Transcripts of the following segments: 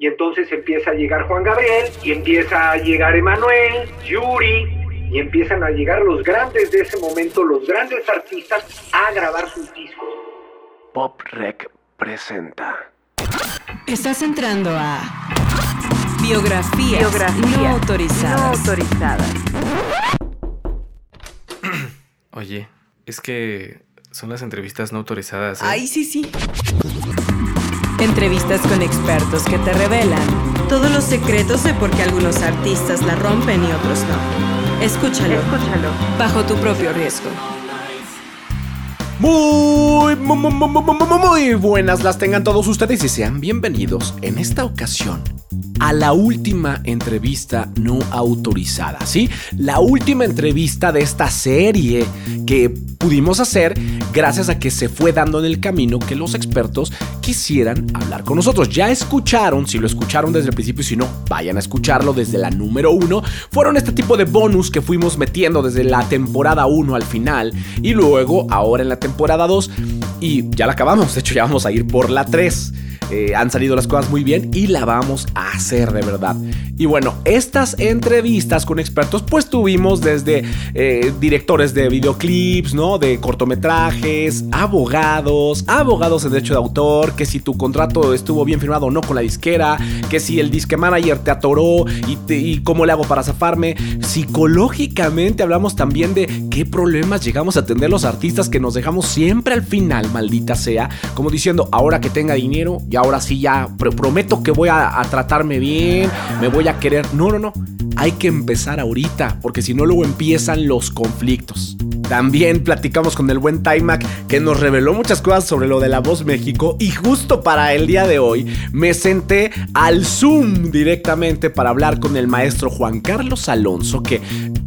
Y entonces empieza a llegar Juan Gabriel y empieza a llegar Emanuel, Yuri, y empiezan a llegar los grandes de ese momento, los grandes artistas, a grabar sus discos. Pop Rec presenta. Estás entrando a biografías, no autorizadas. No autorizadas. Oye, es que son las entrevistas no autorizadas. ¿eh? Ay, sí, sí. Entrevistas con expertos que te revelan todos los secretos de por qué algunos artistas la rompen y otros no. Escúchalo. Escúchalo. Bajo tu propio riesgo. Muy, muy, muy, muy, buenas las tengan todos ustedes y sean bienvenidos en esta ocasión a la última entrevista no autorizada, ¿sí? La última entrevista de esta serie que pudimos hacer gracias a que se fue dando en el camino que los expertos quisieran hablar con nosotros. Ya escucharon, si lo escucharon desde el principio si no, vayan a escucharlo desde la número uno. Fueron este tipo de bonus que fuimos metiendo desde la temporada 1 al final y luego ahora en la temporada 2 y ya la acabamos, de hecho ya vamos a ir por la 3. Eh, han salido las cosas muy bien y la vamos a hacer de verdad. Y bueno, estas entrevistas con expertos pues tuvimos desde eh, directores de videoclips, ¿no? De cortometrajes, abogados, abogados en derecho de autor, que si tu contrato estuvo bien firmado o no con la disquera, que si el disque manager te atoró y, y cómo le hago para zafarme. Psicológicamente hablamos también de qué problemas llegamos a tener los artistas que nos dejamos siempre al final, maldita sea, como diciendo, ahora que tenga dinero y ahora sí ya pr- prometo que voy a, a tratarme bien, me voy a querer. No, no, no. Hay que empezar ahorita, porque si no luego empiezan los conflictos. También platicamos con el buen Timac que nos reveló muchas cosas sobre lo de la voz México y justo para el día de hoy me senté al Zoom directamente para hablar con el maestro Juan Carlos Alonso que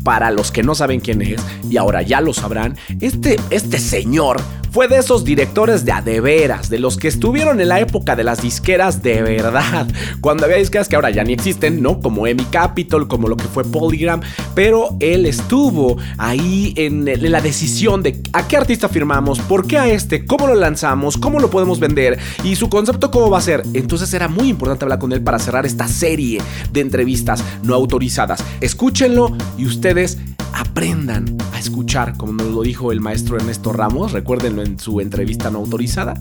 para los que no saben quién es y ahora ya lo sabrán, este, este señor fue de esos directores de a de los que estuvieron en la época de las disqueras de verdad, cuando había disqueras que ahora ya ni existen, ¿no? Como Emi Capitol, como lo que fue Polygram, pero él estuvo ahí en, en la decisión de a qué artista firmamos, por qué a este, cómo lo lanzamos, cómo lo podemos vender y su concepto cómo va a ser. Entonces era muy importante hablar con él para cerrar esta serie de entrevistas no autorizadas. Escúchenlo y ustedes aprendan a escuchar, como nos lo dijo el maestro Ernesto Ramos, recuérdenlo en su entrevista no autorizada.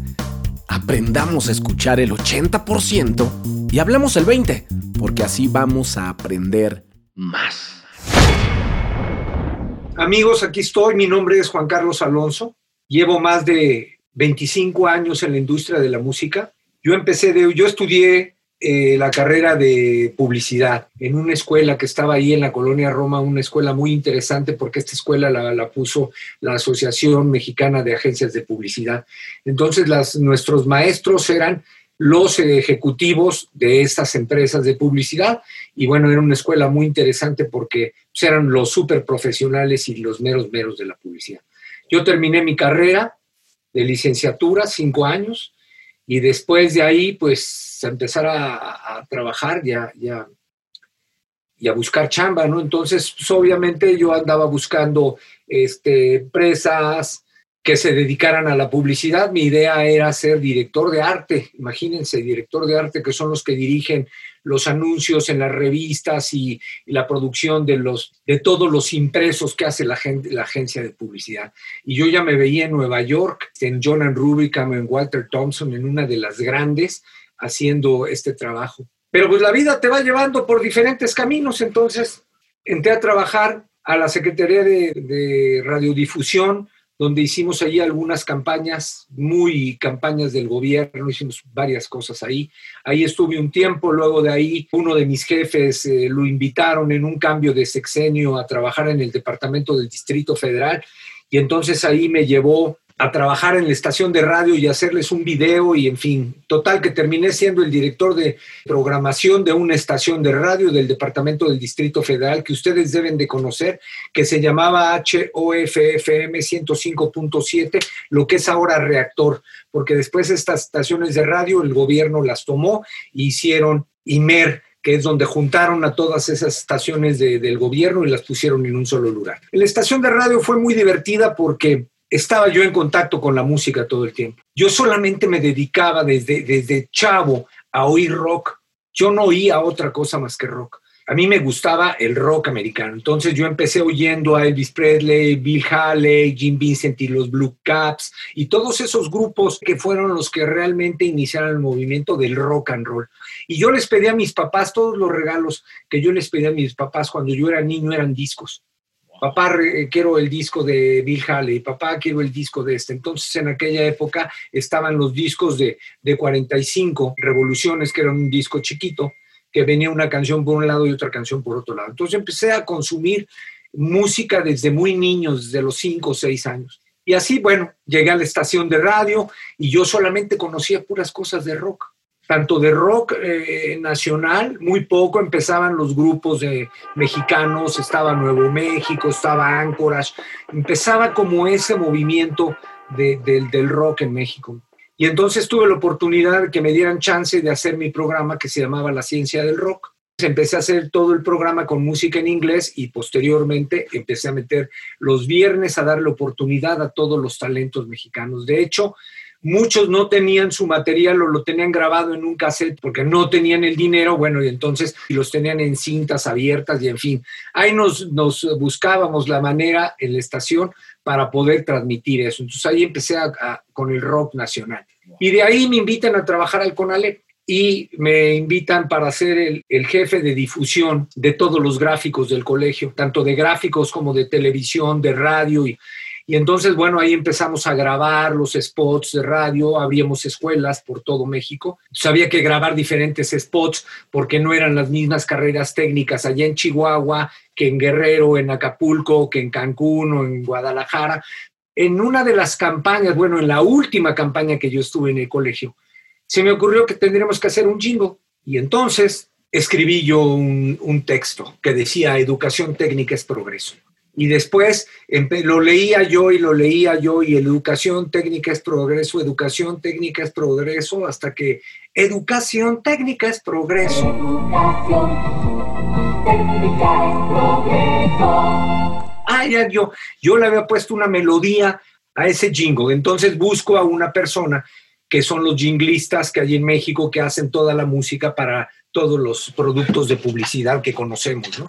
Aprendamos a escuchar el 80% y hablemos el 20%, porque así vamos a aprender más. Amigos, aquí estoy. Mi nombre es Juan Carlos Alonso. Llevo más de 25 años en la industria de la música. Yo empecé de, yo estudié eh, la carrera de publicidad en una escuela que estaba ahí en la colonia Roma, una escuela muy interesante porque esta escuela la, puso la Asociación Mexicana de Agencias de Publicidad. Entonces, nuestros maestros eran los ejecutivos de estas empresas de publicidad y bueno, era una escuela muy interesante porque pues, eran los súper profesionales y los meros meros de la publicidad. Yo terminé mi carrera de licenciatura, cinco años, y después de ahí, pues, empezar a, a trabajar ya, ya, y a buscar chamba, ¿no? Entonces, pues, obviamente yo andaba buscando este, empresas que se dedicaran a la publicidad. Mi idea era ser director de arte, imagínense, director de arte, que son los que dirigen los anuncios en las revistas y, la producción de, los, de todos los impresos que hace la, agencia de publicidad. Y yo ya me veía en Nueva York, en John Rubicam, en Walter Thompson, en una de las grandes, haciendo este trabajo. Pero pues la vida te va llevando por diferentes caminos, entonces entré a trabajar a la Secretaría de Radiodifusión, donde hicimos ahí algunas campañas, muy campañas del gobierno, hicimos varias cosas ahí. Ahí estuve un tiempo, luego de ahí uno de mis jefes eh, lo invitaron en un cambio de sexenio a trabajar en el departamento del Distrito Federal y entonces ahí me llevó a trabajar en la estación de radio y hacerles un video y en fin, total que terminé siendo el director de programación de una estación de radio del Departamento del Distrito Federal que ustedes deben de conocer, que se llamaba HOFFM 105.7, lo que es ahora reactor, porque después estas estaciones de radio el gobierno las tomó e hicieron IMER, que es donde juntaron a todas esas estaciones de, del gobierno y las pusieron en un solo lugar. La estación de radio fue muy divertida porque estaba yo en contacto con la música todo el tiempo. Yo solamente me dedicaba desde, desde chavo a oír rock. yo no oía otra cosa más que rock. A mí me gustaba el rock americano. Entonces yo empecé oyendo a Elvis Presley, Bill Haley, Jim Vincent y los Blue Caps y todos esos grupos que fueron los que realmente iniciaron el movimiento del rock and roll. Y yo les pedí a mis papás todos los regalos que yo les pedí a mis papás cuando yo era niño eran discos papá, quiero el disco de Bill Haley, papá, quiero el disco de este. Entonces, en aquella época estaban los discos de, de 45 Revoluciones, que era un disco chiquito, que venía una canción por un lado y otra canción por otro lado. Entonces empecé a consumir música desde muy niño, desde los 5 o 6 años. Y así, bueno, llegué a la estación de radio y yo solamente conocía puras cosas de rock tanto de rock eh, nacional, muy poco empezaban los grupos de mexicanos, estaba Nuevo México, estaba Anchorage, empezaba como ese movimiento del rock en México. Y entonces tuve la oportunidad que me dieran chance de hacer mi programa que se llamaba La Ciencia del Rock. Empecé a hacer todo el programa con música en inglés y posteriormente empecé a meter los viernes a darle oportunidad a todos los talentos mexicanos. De hecho, Muchos no tenían su material o lo tenían grabado en un cassette porque no tenían el dinero, bueno, y entonces los tenían en cintas abiertas y en fin. Ahí nos, buscábamos la manera en la estación para poder transmitir eso. Entonces ahí empecé con el rock nacional. Y de ahí me invitan a trabajar al CONALEP y me invitan para ser el, el, jefe de difusión de todos los gráficos del colegio, tanto de gráficos como de televisión, de radio y, y entonces, bueno, ahí empezamos a grabar los spots de radio, abríamos escuelas por todo México. Sabía que grabar diferentes spots porque no eran las mismas carreras técnicas allá en Chihuahua que en Guerrero, en Acapulco, que en Cancún o en Guadalajara. En una de las campañas, bueno, en la última campaña que yo estuve en el colegio, se me ocurrió que tendríamos que hacer un jingle. Y entonces escribí yo un texto que decía Educación técnica es progreso. Y después lo leía yo y lo leía yo y educación técnica es progreso, educación técnica es progreso, hasta que educación técnica es progreso. Educación técnica es progreso. Ah, ya yo, yo le había puesto una melodía a ese jingle. Entonces busco a una persona que son los jinglistas que hay en México que hacen toda la música para todos los productos de publicidad que conocemos, ¿no?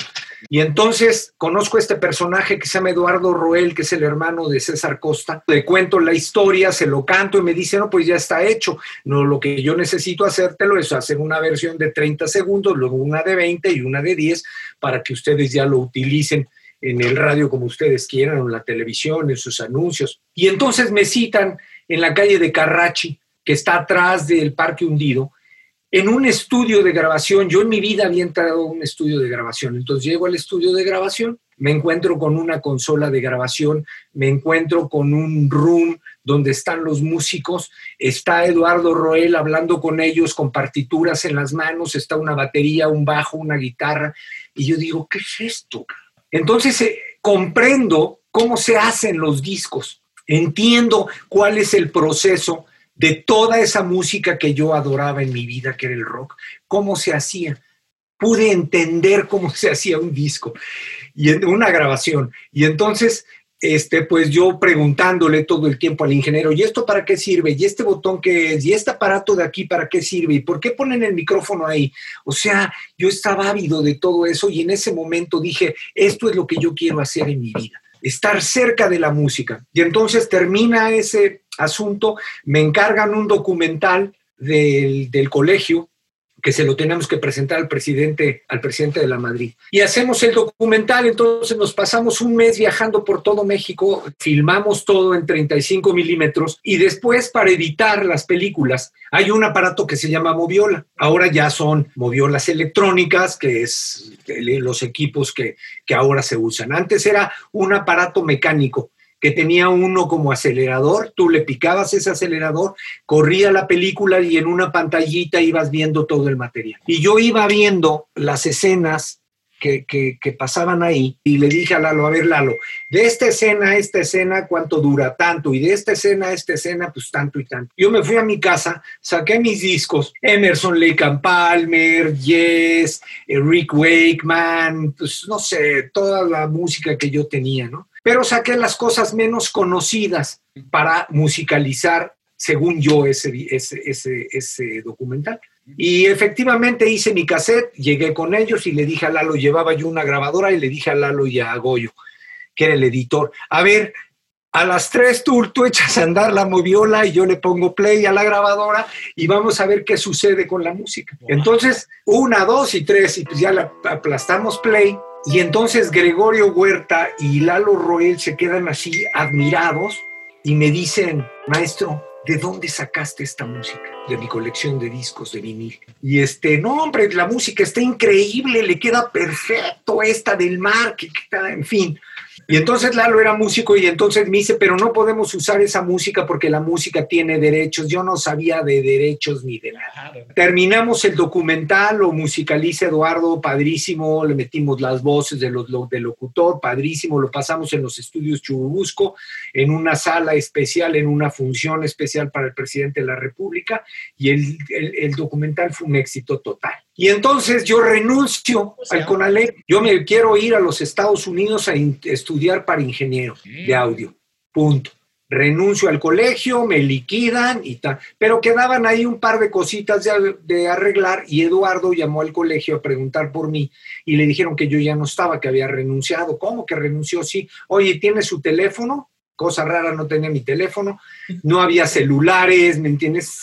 Y entonces conozco a este personaje que se llama Eduardo Roel, que es el hermano de César Costa. Le cuento la historia, se lo canto y me dice, no, pues ya está hecho. No, lo que yo necesito hacértelo es hacer una versión de 30 segundos, luego una de 20 y una de 10 para que ustedes ya lo utilicen en el radio como ustedes quieran, o en la televisión, en sus anuncios. Y entonces me citan en la calle de Carrachi, que está atrás del Parque Hundido, en un estudio de grabación. Yo en mi vida había entrado a un estudio de grabación. Entonces llego al estudio de grabación, me encuentro con una consola de grabación, me encuentro con un room donde están los músicos, está Eduardo Roel hablando con ellos con partituras en las manos, está una batería, un bajo, una guitarra, y yo digo, ¿qué es esto? Entonces eh, comprendo cómo se hacen los discos, entiendo cuál es el proceso de toda esa música que yo adoraba en mi vida, que era el rock, cómo se hacía. Pude entender cómo se hacía un disco y una grabación. Y entonces, este, pues yo preguntándole todo el tiempo al ingeniero, ¿y esto para qué sirve? ¿Y este botón qué es? ¿Y este aparato de aquí para qué sirve? ¿Y por qué ponen el micrófono ahí? O sea, yo estaba ávido de todo eso y en ese momento dije, esto es lo que yo quiero hacer en mi vida estar cerca de la música. Y entonces termina ese asunto, me encargan un documental del, del colegio que se lo tenemos que presentar al presidente, al presidente de la Madrid. Y hacemos el documental, entonces nos pasamos un mes viajando por todo México, filmamos todo en 35 milímetros y después para editar las películas hay un aparato que se llama Moviola. Ahora ya son moviolas electrónicas, que es los equipos que, que ahora se usan. Antes era un aparato mecánico que tenía uno como acelerador, tú le picabas ese acelerador, corría la película y en una pantallita ibas viendo todo el material. Y yo iba viendo las escenas que, que, pasaban ahí y le dije a Lalo, a ver Lalo, de esta escena a esta escena, ¿cuánto dura? Tanto, y de esta escena a esta escena, pues tanto y tanto. Yo me fui a mi casa, saqué mis discos, Emerson Lake and Palmer, Yes, Rick Wakeman, pues no sé, toda la música que yo tenía, ¿no? Pero saqué las cosas menos conocidas para musicalizar, según yo, ese, ese, ese, ese documental. Y efectivamente hice mi cassette, llegué con ellos y le dije a Lalo, llevaba yo una grabadora y le dije a Lalo y a Goyo, que era el editor, a ver, a las tres tú, tú echas a andar la moviola y yo le pongo play a la grabadora y vamos a ver qué sucede con la música. Entonces, una, dos y tres, y pues ya la aplastamos play. Y entonces Gregorio Huerta y Lalo Roel se quedan así admirados y me dicen, maestro, ¿de dónde sacaste esta música? De mi colección de discos de vinil. Y este, no, hombre, la música está increíble, le queda perfecto esta del mar, que, en fin. Y entonces Lalo era músico y entonces me dice, pero no podemos usar esa música porque la música tiene derechos. Yo no sabía de derechos ni de nada. Terminamos el documental, lo musicaliza Eduardo, padrísimo, le metimos las voces de los, del locutor, padrísimo, lo pasamos en los estudios Churubusco, en una sala especial, en una función especial para el presidente de la República y el, el documental fue un éxito total. Y entonces yo renuncio al CONALEP. Yo me quiero ir a los Estados Unidos a estudiar para ingeniero de audio. Punto. Renuncio al colegio, me liquidan y tal. Pero quedaban ahí un par de cositas de, de, arreglar y Eduardo llamó al colegio a preguntar por mí y le dijeron que yo ya no estaba, que había renunciado. ¿Cómo que renunció? Sí. Oye, ¿tiene su teléfono? Cosa rara, no tenía mi teléfono, no había celulares, ¿me entiendes?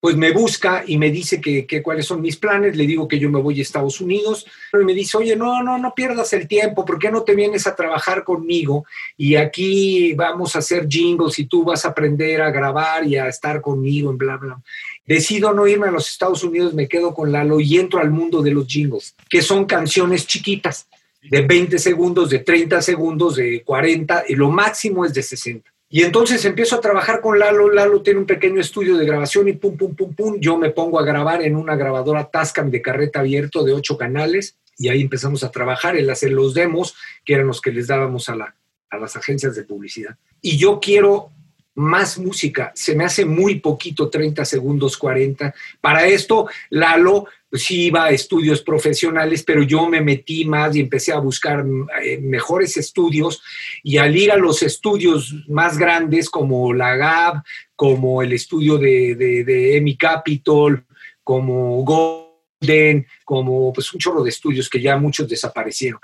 Pues me busca y me dice que, cuáles son mis planes, le digo que yo me voy a Estados Unidos, y me dice, oye, no, no, no pierdas el tiempo, ¿por qué no te vienes a trabajar conmigo? Y aquí vamos a hacer jingles y tú vas a aprender a grabar y a estar conmigo en bla, bla. Decido no irme a los Estados Unidos, me quedo con Lalo y entro al mundo de los jingles, que son canciones chiquitas de 20 segundos, de 30 segundos, de 40, y lo máximo es de 60. Y entonces empiezo a trabajar con Lalo, Lalo tiene un pequeño estudio de grabación y pum, pum, pum, pum, yo me pongo a grabar en una grabadora Tascam de carreta abierto de ocho canales y ahí empezamos a trabajar, en hacer los demos, que eran los que les dábamos a, la, a las agencias de publicidad. Y yo quiero más música, se me hace muy poquito, 30 segundos, 40. Para esto, Lalo sí iba a estudios profesionales, pero yo me metí más y empecé a buscar eh, mejores estudios y al ir a los estudios más grandes como la GAB, como el estudio de, de, de EMI Capital, como Golden, como pues un chorro de estudios que ya muchos desaparecieron.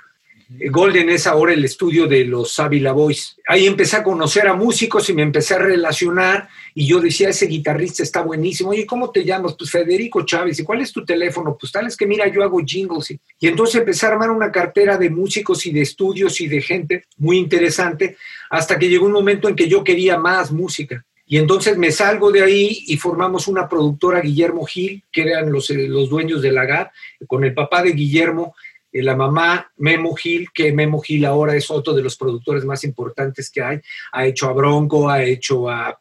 Golden es ahora el estudio de los Savila Boys. Ahí empecé a conocer a músicos y me empecé a relacionar y yo decía, ese guitarrista está buenísimo. Oye, ¿cómo te llamas? Pues Federico Chávez. ¿Y cuál es tu teléfono? Pues tal es que mira, yo hago jingles. Y, y entonces empecé a armar una cartera de músicos y de estudios y de gente muy interesante hasta que llegó un momento en que yo quería más música. Y entonces me salgo de ahí y formamos una productora, Guillermo Gil, que eran los, eh, los dueños de la GAD, con el papá de Guillermo la mamá Memo Gil, que Memo Gil ahora es otro de los productores más importantes que hay, ha hecho a Bronco, ha hecho a,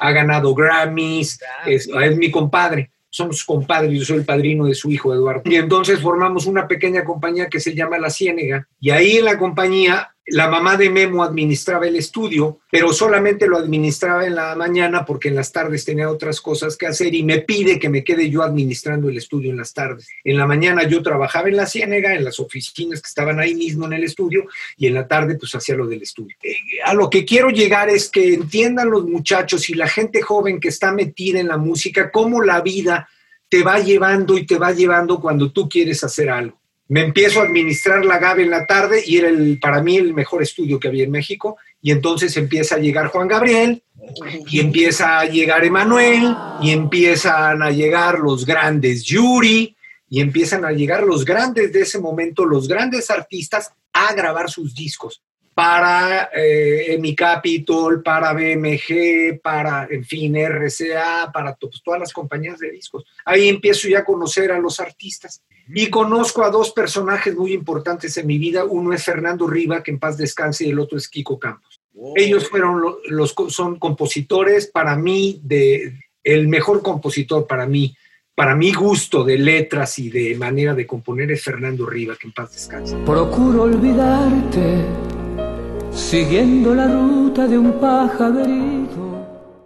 ha ganado Grammys, es, es mi compadre somos compadres, yo soy el padrino de su hijo Eduardo. Y entonces formamos una pequeña compañía que se llama La Ciénega. Y ahí en la compañía la mamá de Memo administraba el estudio, pero solamente lo administraba en la mañana porque en las tardes tenía otras cosas que hacer y me pide que me quede yo administrando el estudio en las tardes. En la mañana yo trabajaba en la Ciénega, en las oficinas que estaban ahí mismo en el estudio y en la tarde pues hacía lo del estudio. Eh, a lo que quiero llegar es que entiendan los muchachos y la gente joven que está metida en la música cómo la vida te va llevando y te va llevando cuando tú quieres hacer algo me empiezo a administrar la GAB en la tarde y era el, para mí el mejor estudio que había en México. Y entonces empieza a llegar Juan Gabriel y empieza a llegar Emanuel y empiezan a llegar los grandes Yuri y empiezan a llegar los grandes de ese momento, los grandes artistas a grabar sus discos para eh, Mi Capitol, para BMG, para, en RCA, para pues, todas las compañías de discos. Ahí empiezo ya a conocer a los artistas. Y conozco a dos personajes muy importantes en mi vida. Uno es Fernando Riva, que en paz descanse, y el otro es Kiko Campos. Ellos fueron los, son compositores para mí de el mejor compositor para mí, para mi gusto de letras y de manera de componer es Fernando Riva, que en paz descanse. Procuro olvidarte siguiendo la ruta de un. Eh,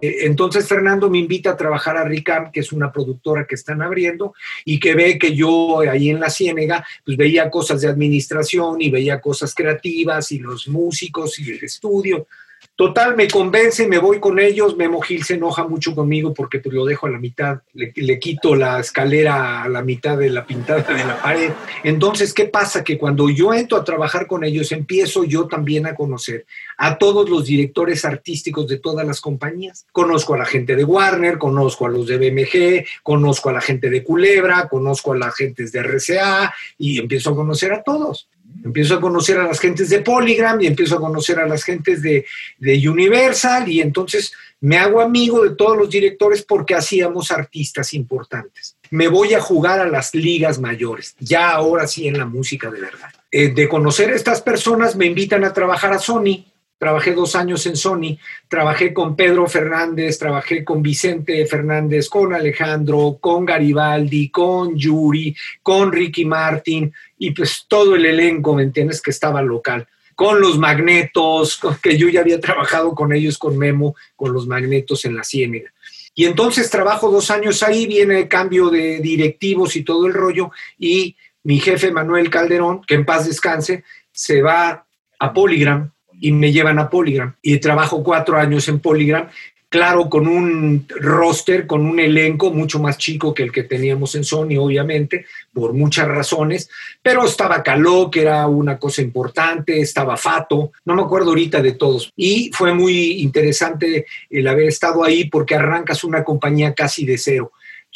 entonces Fernando me invita a trabajar a Ricam, que es una productora que están abriendo y que ve que yo ahí en la Ciénega pues veía cosas de administración y veía cosas creativas y los músicos y el estudio. Total, me convence, me voy con ellos. Memo Gil se enoja mucho conmigo porque pues, lo dejo a la mitad, le, le, quito la escalera a la mitad de la pintada de la pared. Entonces, ¿qué pasa? Que cuando yo entro a trabajar con ellos, empiezo yo también a conocer a todos los directores artísticos de todas las compañías. Conozco a la gente de Warner, conozco a los de BMG, conozco a la gente de Culebra, conozco a la gente de RCA y empiezo a conocer a todos. Empiezo a conocer a las gentes de Polygram y empiezo a conocer a las gentes de, de, Universal y entonces me hago amigo de todos los directores porque hacíamos artistas importantes. Me voy a jugar a las ligas mayores, ya ahora sí en la música de verdad. Eh, de conocer a estas personas me invitan a trabajar a Sony Trabajé dos años en Sony, trabajé con Pedro Fernández, trabajé con Vicente Fernández, con Alejandro, con Garibaldi, con Yuri, con Ricky Martin y pues todo el elenco, ¿me entiendes? Que estaba local. Con los magnetos, que yo ya había trabajado con ellos, con Memo, con los magnetos en la Ciénaga. Y entonces trabajo dos años ahí, viene el cambio de directivos y todo el rollo, y mi jefe Manuel Calderón, que en paz descanse, se va a Polygram y me llevan a Polygram. Y trabajo cuatro años en Polygram, claro, con un roster, con un elenco mucho más chico que el que teníamos en Sony, obviamente, por muchas razones, pero estaba Caló, que era una cosa importante, estaba Fato, no me acuerdo ahorita de todos. Y fue muy interesante el haber estado ahí porque arrancas una compañía casi de cero.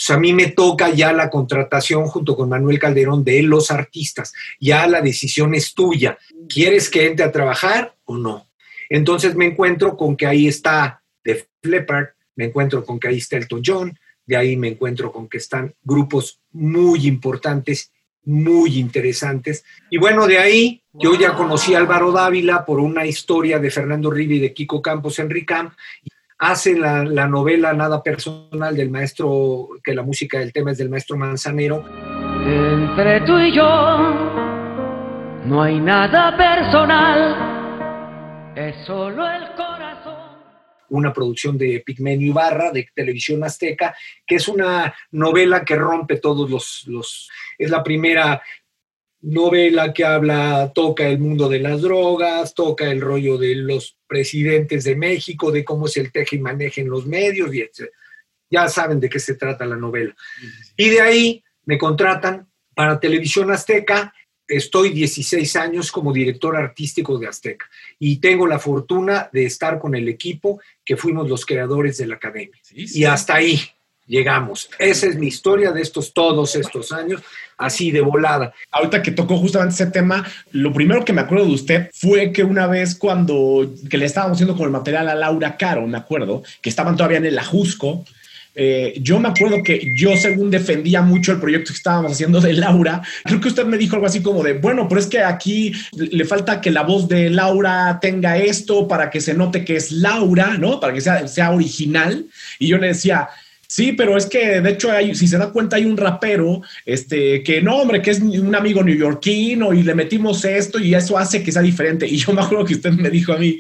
a mí me toca ya la contratación junto con Manuel Calderón de los artistas. Ya la decisión es tuya. ¿Quieres que entre a trabajar? o no. Entonces me encuentro con que ahí está The Leppard, me encuentro con que ahí está Elton John, de ahí me encuentro con que están grupos muy importantes, muy interesantes. Y bueno, de ahí yo ya conocí a Álvaro Dávila por una historia de Fernando Rivi y de Kiko Campos en RICAM. Hace la, la novela Nada Personal del maestro, que la música del tema es del maestro Manzanero. Entre tú y yo no hay nada personal es solo el. Una producción de Pigmenio Ibarra, de Televisión Azteca, que es una novela que rompe todos los, los... Es la primera novela que habla, toca el mundo de las drogas, toca el rollo de los presidentes de México, de cómo es el teje y maneje en los medios, y etc. Ya saben de qué se trata la novela. Y de ahí me contratan para Televisión Azteca estoy 16 años como director artístico de Azteca y tengo la fortuna de estar con el equipo que fuimos los creadores de la academia. Y hasta ahí llegamos. Esa es mi historia de estos todos estos años, así de volada. Ahorita que tocó justamente ese tema, lo primero que me acuerdo de usted fue que una vez cuando que le estábamos haciendo con el material a Laura Caro, me acuerdo, que estaban todavía en el Ajusco, eh, yo me acuerdo que yo, según defendía mucho el proyecto que estábamos haciendo de Laura, creo que usted me dijo algo así como de, bueno, pero es que aquí le falta que la voz de Laura tenga esto para que se note que es Laura, ¿no? Para que sea, sea original. Y yo le decía, Sí, pero es que de hecho, si se da cuenta, hay un rapero este, que no, hombre, que es un amigo neoyorquino y le metimos esto y eso hace que sea diferente. Y yo me acuerdo que usted me dijo a mí,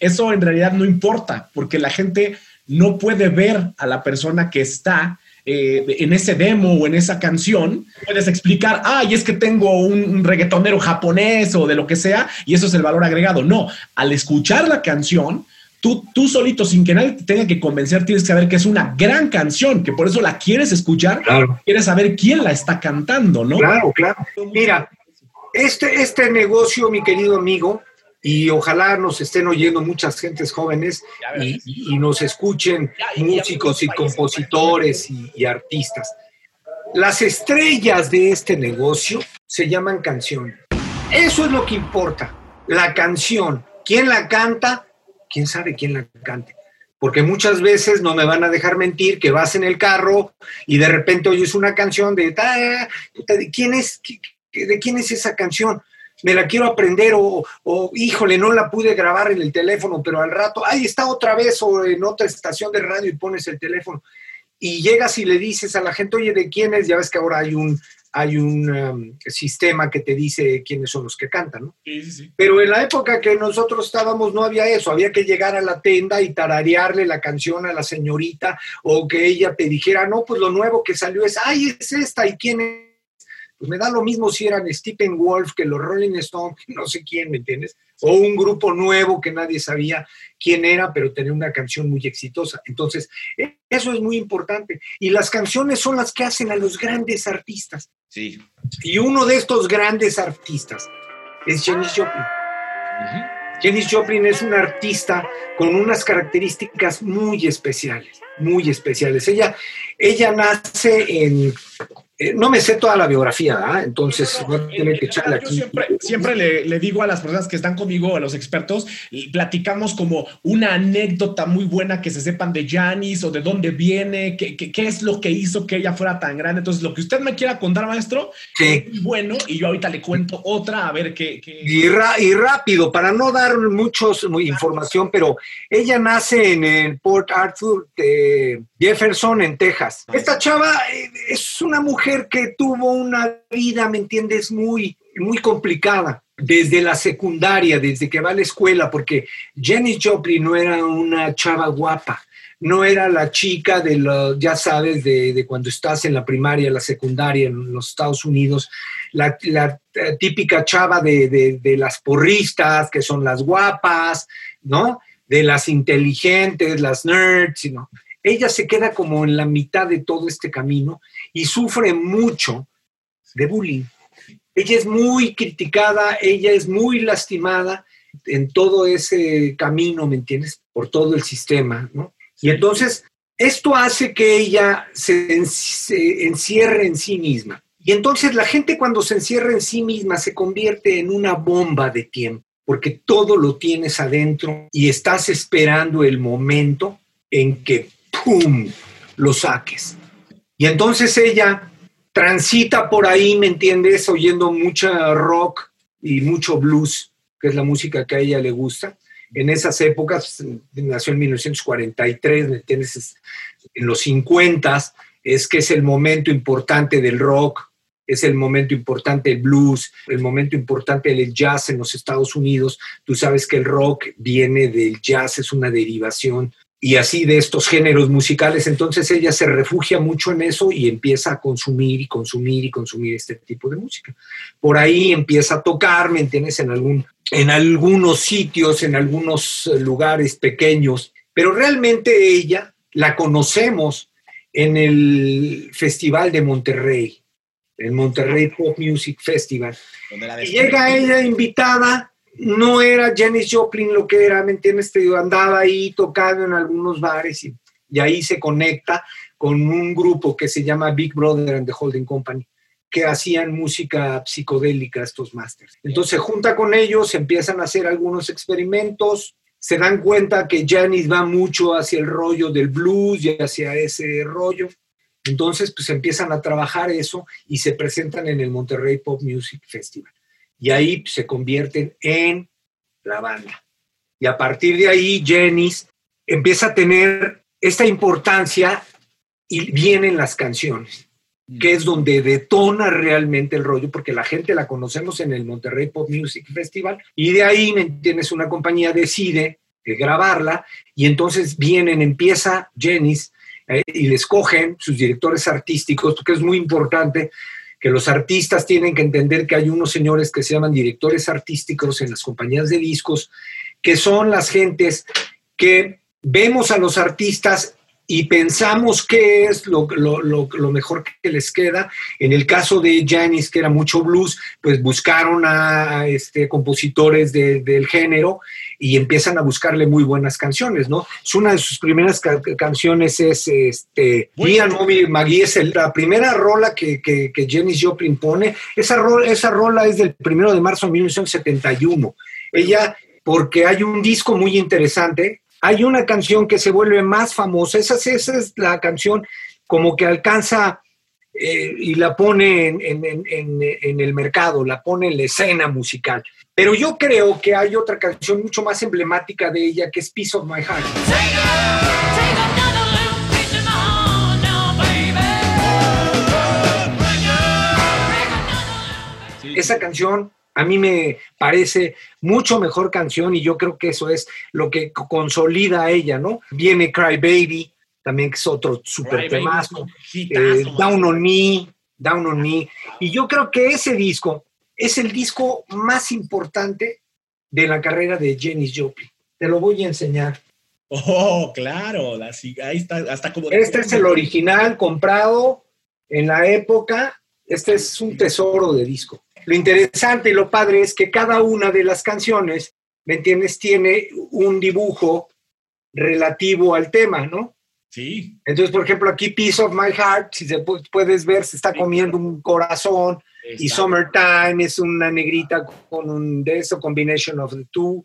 eso en realidad no importa, porque la gente no puede ver a la persona que está eh, en ese demo o en esa canción, puedes explicar, ay, es que tengo un, reggaetonero japonés o de lo que sea, y eso es el valor agregado. No, al escuchar la canción, tú, tú solito, sin que nadie te tenga que convencer, tienes que saber que es una gran canción, que por eso la quieres escuchar, quieres saber quién la está cantando, ¿no? Claro, claro. Mira, este, este negocio, mi querido amigo, y ojalá nos estén oyendo muchas gentes jóvenes y, nos escuchen músicos y compositores y, artistas. Las estrellas de este negocio se llaman canciones. Eso es lo que importa, la canción. ¿Quién la canta? ¿Quién sabe quién la cante? Porque muchas veces no me van a dejar mentir que vas en el carro y de repente oyes una canción de, ¿de quién es, de quién es esa canción? Me la quiero aprender o, híjole, no la pude grabar en el teléfono, pero al rato, ahí está otra vez o en otra estación de radio y pones el teléfono. Y llegas y le dices a la gente, oye, ¿de quién es? Ya ves que ahora hay un, hay un um, sistema que te dice quiénes son los que cantan, ¿no? Sí, sí, sí. Pero en la época que nosotros estábamos no había eso, había que llegar a la tienda y tararearle la canción a la señorita o que ella te dijera, no, pues lo nuevo que salió es, ay, es esta, ¿y quién es? Pues me da lo mismo si eran Stephen Wolf que los Rolling Stones, no sé quién, ¿me entiendes? O un grupo nuevo que nadie sabía quién era, pero tenía una canción muy exitosa. Entonces, e, eso es muy importante. Y las canciones son las que hacen a los grandes artistas. Sí. Y uno de estos grandes artistas es Janis Joplin. Janis Joplin es una artista con unas características muy especiales, muy especiales. Ella, ella nace en eh, no me sé toda la biografía, ¿ah? entonces voy a tener que echarle aquí. Siempre, siempre le, le, digo a las personas que están conmigo, a los expertos, y platicamos como una anécdota muy buena que se sepan de Janis o de dónde viene, qué, qué, qué, es lo que hizo que ella fuera tan grande. Entonces, lo que usted me quiera contar, maestro, sí. es muy bueno, y yo ahorita le cuento otra, a ver qué. qué... Y, ra y, rápido, para no dar muchos información, pero ella nace en el Port Arthur de Jefferson, en Texas. Esta chava eh, es una mujer que tuvo una vida, ¿me entiendes?, muy, muy complicada. Desde la secundaria, desde que va a la escuela, porque Jenny Joplin no era una chava guapa, no era la chica de lo, ya sabes, de, de, cuando estás en la primaria, la secundaria en los Estados Unidos, la, la típica chava de, de, de, las porristas, que son las guapas, ¿no? De las inteligentes, las nerds, ¿no? Ella se queda como en la mitad de todo este camino y sufre mucho de bullying. Ella es muy criticada, ella es muy lastimada en todo ese camino, ¿me entiendes? Por todo el sistema, ¿no? Y entonces, esto hace que ella se, se encierre en sí misma. Y entonces la gente cuando se encierra en sí misma se convierte en una bomba de tiempo, porque todo lo tienes adentro y estás esperando el momento en que ¡pum! lo saques. Y entonces ella transita por ahí, ¿me entiendes? Oyendo mucha rock y mucho blues, que es la música que a ella le gusta. En esas épocas, nació en 1943, ¿me entiendes? En los 50 es que es el momento importante del rock, es el momento importante del blues, el momento importante del jazz en los Estados Unidos. Tú sabes que el rock viene del jazz, es una derivación y así de estos géneros musicales. Entonces ella se refugia mucho en eso y empieza a consumir y consumir y consumir este tipo de música. Por ahí empieza a tocar, ¿me entiendes? En, algún, en algunos sitios, en algunos lugares pequeños, pero realmente ella la conocemos en el Festival de Monterrey, el Monterrey Pop Music Festival. Y llega ella invitada no era Janis Joplin lo que era, ¿me entiendes? Andaba ahí tocando en algunos bares y, y, ahí se conecta con un grupo que se llama Big Brother and the Holding Company, que hacían música psicodélica estos másters. Entonces se junta con ellos, empiezan a hacer algunos experimentos, se dan cuenta que Janis va mucho hacia el rollo del blues y hacia ese rollo. Entonces, pues empiezan a trabajar eso y se presentan en el Monterrey Pop Music Festival y ahí se convierten en la banda. Y a partir de ahí, Jenis empieza a tener esta importancia y vienen las canciones, que es donde detona realmente el rollo, porque la gente la conocemos en el Monterrey Pop Music Festival, y de ahí, ¿me entiendes? Una compañía decide grabarla, y entonces vienen, empieza Jenis, eh, y les cogen sus directores artísticos, porque es muy importante que los artistas tienen que entender que hay unos señores que se llaman directores artísticos en las compañías de discos, que son las gentes que vemos a los artistas y pensamos qué es lo, mejor que les queda. En el caso de Janis, que era mucho blues, pues buscaron a este, compositores de, del género y empiezan a buscarle muy buenas canciones, ¿no? Es una de sus primeras ca canciones es este, Ian Mommy McGee, es el, la primera rola que, que, que Janis Joplin pone. Esa rola, esa rola es del primero de marzo de 1971. Ella, porque hay un disco muy interesante hay una canción que se vuelve más famosa, esa, esa es la canción como que alcanza eh, y la pone en, en, en, en, el mercado, la pone en la escena musical. Pero yo creo que hay otra canción mucho más emblemática de ella que es Piece of My Heart. Esa canción a mí me parece mucho mejor canción y yo creo que eso es lo que consolida a ella, ¿no? Viene Cry Baby, también que es otro súper temazo. Eh, Down on Me, Down on Me. Y yo creo que ese disco es el disco más importante de la carrera de Janis Joplin. Te lo voy a enseñar. Oh, claro, la- sí, ahí está, hasta como... Este es el original comprado en la época. Este es un tesoro de disco. Lo interesante y lo padre es que cada una de las canciones, ¿me entiendes? Tiene un dibujo relativo al tema, ¿no? Sí, Entonces, por ejemplo, aquí Piece of My Heart, si se pu- puedes ver, se está comiendo un corazón. Y. Summertime es una negrita con un de eso, combination of the two.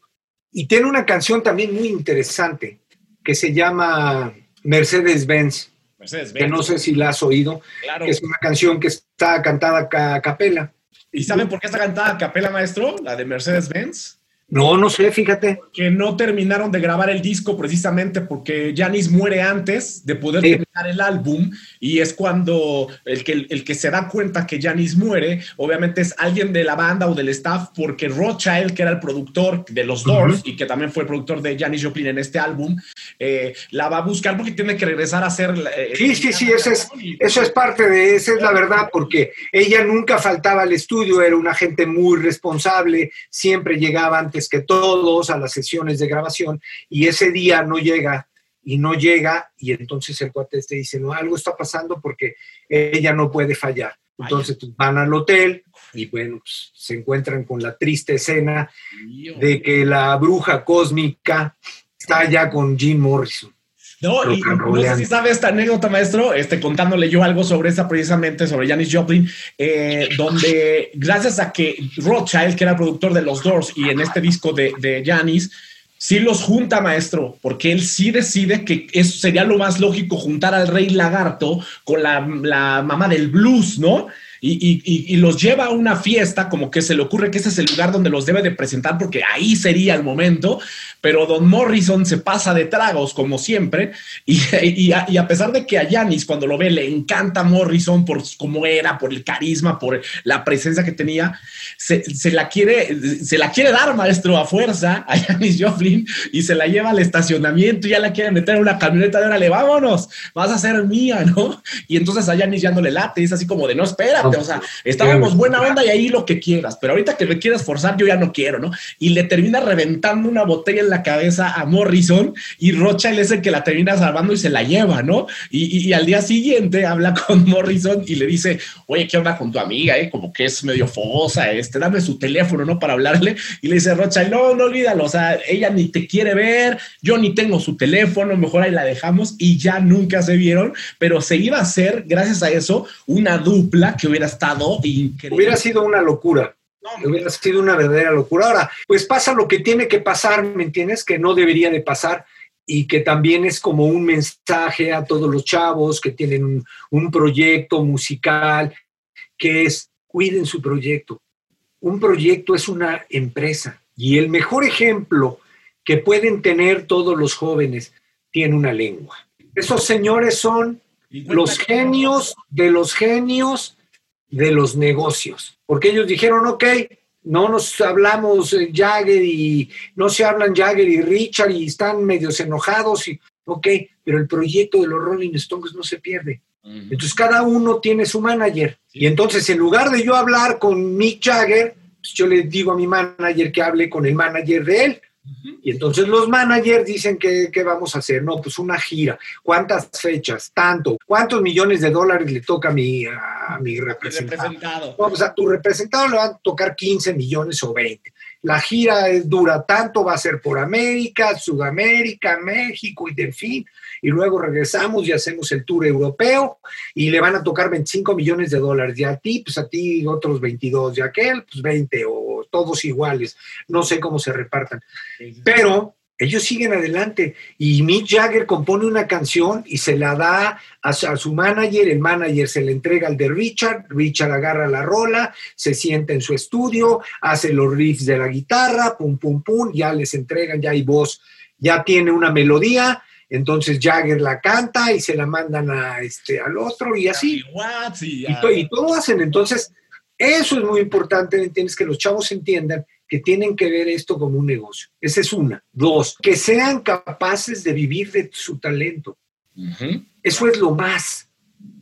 Y tiene una canción también muy interesante que se llama Mercedes-Benz, Mercedes que no sé si la has oído, claro. que es una canción que está cantada ca- a capela. ¿Y saben por qué está cantada a capela, maestro? La de Mercedes-Benz. No, no sé, fíjate. Que no terminaron de grabar el disco precisamente porque Janis muere antes de poder Sí. terminar el álbum y es cuando el que, el que se da cuenta que Janis muere, obviamente es alguien de la banda o del staff porque Rothschild, que era el productor de los Doors y que también fue el productor de Janis Joplin en este álbum, eh, la va a buscar porque tiene que regresar a hacer... eh, Sí, sí, sí, eso es, eso es parte de, esa es la verdad, porque ella nunca faltaba al estudio, era una gente muy responsable, siempre llegaba antes que todos a las sesiones de grabación y ese día no llega y no llega y entonces el cuate te dice, no, algo está pasando porque ella no puede fallar. Entonces pues, van al hotel y bueno, pues, se encuentran con la triste escena de que la bruja cósmica está ya con Jim Morrison. No, y no sé si sabe esta anécdota, maestro, este, contándole yo algo sobre esa precisamente, sobre Janis Joplin, eh, donde gracias a que Rothschild, que era productor de los Doors y en este disco de, de Janis, sí los junta, maestro, porque él sí decide que eso sería lo más lógico juntar al rey lagarto con la, la mamá del blues, ¿no? Y, los lleva a una fiesta, como que se le ocurre que ese es el lugar donde los debe de presentar, porque ahí sería el momento, pero Don Morrison se pasa de tragos, como siempre, y, a, pesar de que a Janis, cuando lo ve, le encanta Morrison por cómo era, por el carisma, por la presencia que tenía, se, la, quiere, se la quiere dar, maestro, a fuerza a Janis Joplin, y se la lleva al estacionamiento, y ya la quiere meter en una camioneta de órale, vámonos, vas a ser mía, ¿no? Y entonces a Janis ya no le late, es así como de, no, espérate, o sea, estábamos buena onda y ahí lo que quieras, pero ahorita que me quieras forzar, yo ya no quiero, ¿no? Y le termina reventando una botella en la cabeza a Morrison y Rothschild es el que la termina salvando y se la lleva, ¿no? Y, y- y al día siguiente habla con Morrison y le dice, oye, ¿qué onda con tu amiga, eh? Como que es medio fogosa, este, dame su teléfono, ¿no? Para hablarle. Y le dice Rothschild, no, no olvídalo, o sea, ella ni te quiere ver, yo ni tengo su teléfono, mejor ahí la dejamos y ya nunca se vieron, pero se iba a hacer, gracias a eso, una dupla que hubiera estado increíble. Hubiera sido una locura. No, Hubiera sido una verdadera locura. Ahora, pues pasa lo que tiene que pasar, ¿me entiendes? Que no debería de pasar y que también es como un mensaje a todos los chavos que tienen un, un proyecto musical, que es cuiden su proyecto. Un proyecto es una empresa y el mejor ejemplo que pueden tener todos los jóvenes tiene una lengua. Esos señores son los genios de los genios de los negocios. Porque ellos dijeron, ok, no nos hablamos eh, Jagger y no se hablan Jagger y Richard y están medios enojados y, ok, pero el proyecto de los Rolling Stones no se pierde. Entonces cada uno tiene su manager. Sí. Y entonces en lugar de yo hablar con Mick Jagger, pues yo le digo a mi manager que hable con el manager de él. Y entonces los managers dicen que, ¿qué vamos a hacer? No, pues una gira. ¿Cuántas fechas? Tanto. ¿Cuántos millones de dólares le toca a mi, a mi representante? representado. No, pues a tu representado le van a tocar 15 millones o 20. La gira es, dura tanto, va a ser por América, Sudamérica, México y de en fin. Y luego regresamos y hacemos el tour europeo y le van a tocar 25 millones de dólares. Y a ti, pues a ti otros 22. Y a aquel, pues 20 o todos iguales. No sé cómo se repartan. Pero ellos siguen adelante y Mick Jagger compone una canción y se la da a su, a su manager, el manager se la entrega al de Richard, Richard agarra la rola, se sienta en su estudio, hace los riffs de la guitarra, pum, pum, pum, ya les entregan, ya hay voz, ya tiene una melodía, entonces Jagger la canta y se la mandan a este, al otro y así. Y todo hacen. Entonces, eso es muy importante, ¿entiendes? Que los chavos entiendan que tienen que ver esto como un negocio. Esa es una. Dos, que sean capaces de vivir de su talento. Eso es lo más.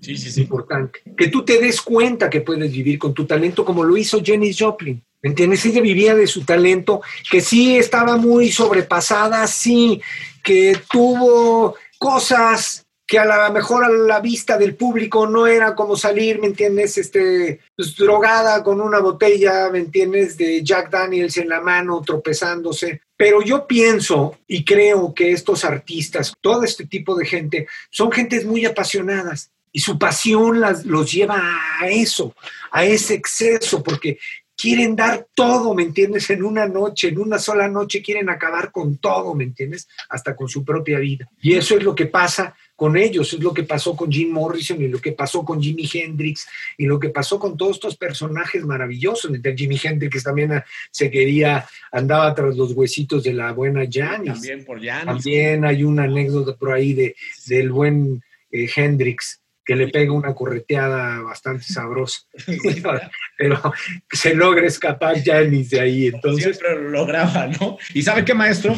Sí, sí, sí. Importante. Que tú te des cuenta que puedes vivir con tu talento como lo hizo Jenny Joplin. ¿Me entiendes? Ella vivía de su talento, que sí estaba muy sobrepasada, sí, que tuvo cosas que a lo mejor a la vista del público no era como salir, ¿me entiendes? Este, pues, drogada con una botella, ¿me entiendes? De Jack Daniels en la mano, tropezándose. Pero yo pienso y creo que estos artistas, todo este tipo de gente, son gentes muy apasionadas y su pasión las, los lleva a eso, a ese exceso, porque quieren dar todo, ¿me entiendes? En una noche, en una sola noche quieren acabar con todo, ¿me entiendes? Hasta con su propia vida. Y eso es lo que pasa con ellos, es lo que pasó con Jim Morrison y lo que pasó con Jimi Hendrix y lo que pasó con todos estos personajes maravillosos. Jimi Hendrix también ah, se quería, andaba tras los huesitos de la buena Janis. También por Janis. También hay una anécdota por ahí de, del buen eh, Hendrix que le pega una correteada bastante sabrosa. Pero se logra escapar Janis de ahí. Entonces, Siempre lo lograba, ¿no? Y ¿sabe qué, maestro?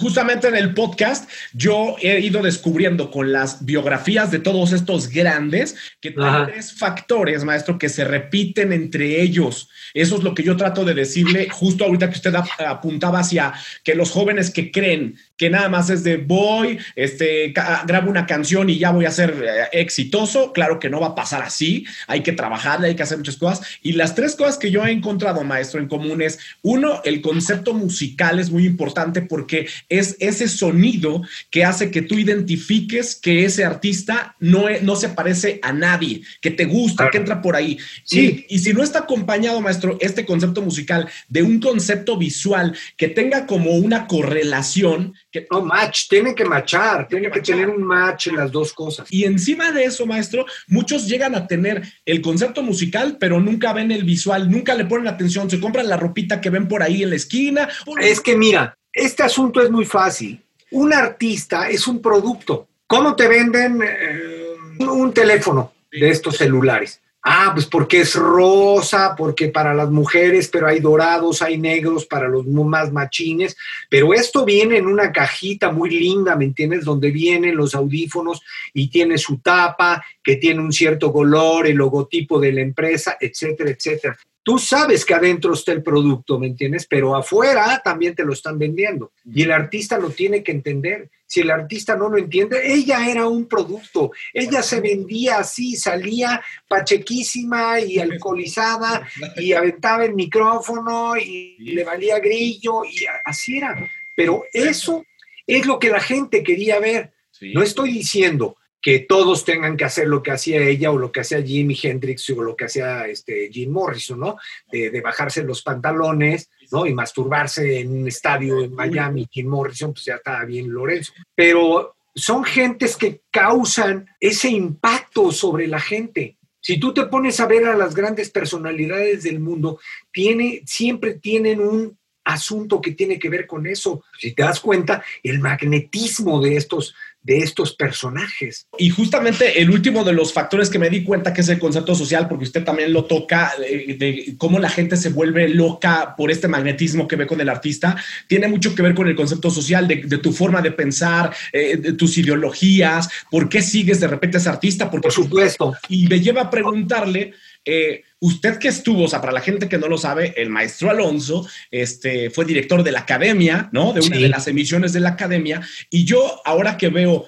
Justamente en el podcast yo he ido descubriendo con las biografías de todos estos grandes que hay tres factores, maestro, que se repiten entre ellos. Eso es lo que yo trato de decirle justo ahorita que usted apuntaba hacia que los jóvenes que creen que nada más es de voy, este, grabo una canción y ya voy a ser eh, exitoso. Claro que no va a pasar así. Hay que trabajar, hay que hacer muchas cosas. Y las tres cosas que yo he encontrado, maestro, en común es, uno, el concepto musical es muy importante porque es ese sonido que hace que tú identifiques que ese artista no, no se parece a nadie, que te gusta, que entra por ahí. Sí. Y, y si no está acompañado, maestro, este concepto musical de un concepto visual que tenga como una correlación, que, no, match, tiene que machar, tiene, que, tener un match en las dos cosas. Y encima de eso, maestro, muchos llegan a tener el concepto musical, pero nunca ven el visual, nunca le ponen atención, se compran la ropita que ven por ahí en la esquina. Es que mira, este asunto es muy fácil. Un artista es un producto. ¿Cómo te venden eh, un teléfono de estos celulares? Ah, pues porque es rosa, porque para las mujeres, pero hay dorados, hay negros para los más machines, pero esto viene en una cajita muy linda, ¿me entiendes? Donde vienen los audífonos y tiene su tapa, que tiene un cierto color, el logotipo de la empresa, etcétera, etcétera. Tú sabes que adentro está el producto, ¿me entiendes? Pero afuera también te lo están vendiendo. Y el artista lo tiene que entender. Si el artista no lo entiende, ella era un producto. Ella se vendía así, salía pachequísima y alcoholizada y aventaba el micrófono y le valía grillo y así era. Pero eso es lo que la gente quería ver. No estoy diciendo que todos tengan que hacer lo que hacía ella o lo que hacía Jimi Hendrix o lo que hacía este, Jim Morrison, ¿no? De, bajarse los pantalones, ¿no? Y masturbarse en un estadio en Miami, Jim Morrison, pues ya estaba bien Lorenzo. Pero son gentes que causan ese impacto sobre la gente. Si tú te pones a ver a las grandes personalidades del mundo, tiene, siempre tienen un asunto que tiene que ver con eso. Si te das cuenta, el magnetismo de estos, de estos personajes. Y justamente el último de los factores que me di cuenta que es el concepto social, porque usted también lo toca, de, de, cómo la gente se vuelve loca por este magnetismo que ve con el artista, tiene mucho que ver con el concepto social, de, de tu forma de pensar, eh, de tus ideologías, por qué sigues de repente a ese artista. Porque, por supuesto. Y me lleva a preguntarle, eh, usted que estuvo, o sea, para la gente que no lo sabe, el maestro Alonso este, fue director de la academia, ¿no? De una sí. de las emisiones de la academia. Y yo, ahora que veo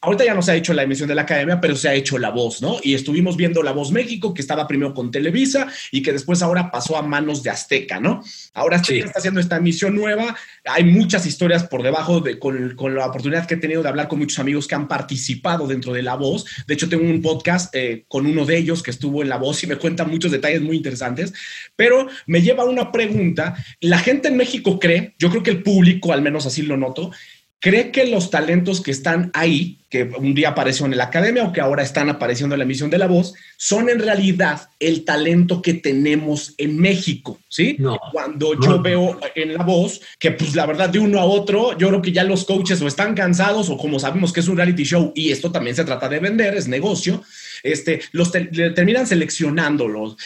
ahorita ya no se ha hecho la emisión de la academia, pero se ha hecho La Voz, ¿no? Y estuvimos viendo La Voz México, que estaba primero con Televisa y que después ahora pasó a manos de Azteca, ¿no? Ahora Azteca sí. está haciendo esta emisión nueva. Hay muchas historias por debajo de, con, con, la oportunidad que he tenido de hablar con muchos amigos que han participado dentro de La Voz. De hecho, tengo un podcast eh, con uno de ellos que estuvo en La Voz y me cuenta muchos detalles muy interesantes, pero me lleva a una pregunta. La gente en México cree, yo creo que el público, al menos así lo noto, ¿Cree que los talentos que están ahí, que un día aparecieron en la academia o que ahora están apareciendo en la emisión de la voz, son en realidad el talento que tenemos en México? ¿Sí? No, Cuando no, yo veo en la voz que, pues la verdad, de uno a otro, yo creo que ya los coaches o están cansados o como sabemos que es un reality show y esto también se trata de vender, es negocio, este, los te terminan seleccionándolos.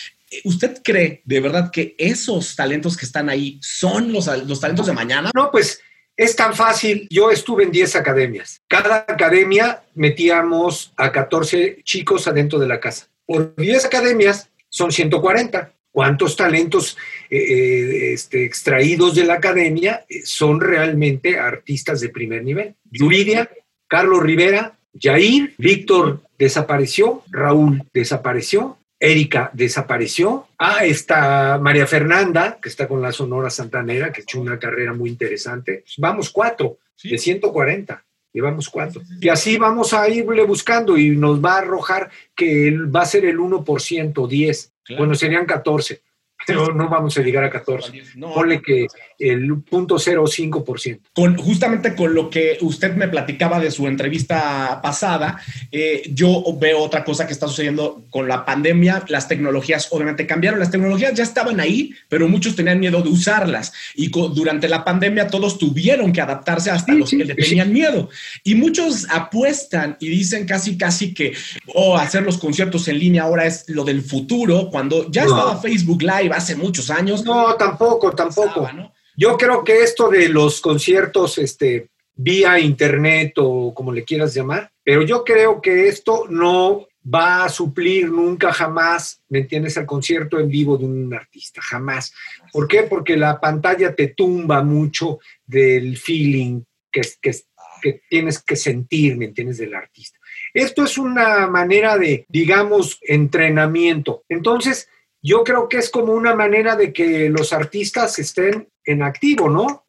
¿Usted cree de verdad que esos talentos que están ahí son los, los talentos de mañana? No, pues Es tan fácil, yo estuve en 10 academias. Cada academia metíamos a 14 chicos adentro de la casa. Por 10 academias son 140. ¿Cuántos talentos eh, eh, este, extraídos de la academia eh, son realmente artistas de primer nivel? Yuridia, Carlos Rivera, Jair, Víctor desapareció, Raúl desapareció, Erika desapareció. Ah, está María Fernanda, que está con la Sonora Santanera, que ha hecho una carrera muy interesante. Vamos cuatro, de 140. Llevamos cuatro. Y así vamos a irle buscando y nos va a arrojar que va a ser el 1%, 10. Bueno, serían 14 pero no vamos a llegar a 14. No, Ponle que el 0.05%. Con, justamente con lo que usted me platicaba de su entrevista pasada, eh, yo veo otra cosa que está sucediendo con la pandemia. Las tecnologías obviamente cambiaron. Las tecnologías ya estaban ahí, pero muchos tenían miedo de usarlas. Y durante la pandemia todos tuvieron que adaptarse hasta los que le tenían miedo. Y muchos apuestan y dicen casi, casi que oh, hacer los conciertos en línea ahora es lo del futuro, cuando ya estaba Facebook Live hace muchos años. No, tampoco, tampoco. Yo creo que esto de los conciertos este, vía internet o como le quieras llamar, pero yo creo que esto no va a suplir nunca jamás, ¿me entiendes?, el concierto en vivo de un artista, jamás. ¿Por qué? Porque la pantalla te tumba mucho del feeling que, que, que tienes que sentir, ¿me entiendes?, del artista. Esto es una manera de, digamos, entrenamiento. Entonces, yo creo que es como una manera de que los artistas estén en activo, ¿no?